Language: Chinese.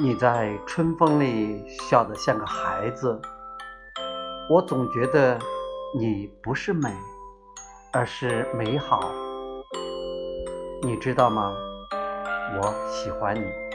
你在春风里笑得像个孩子我总觉得你不是美而是美好。你知道吗？我喜欢你。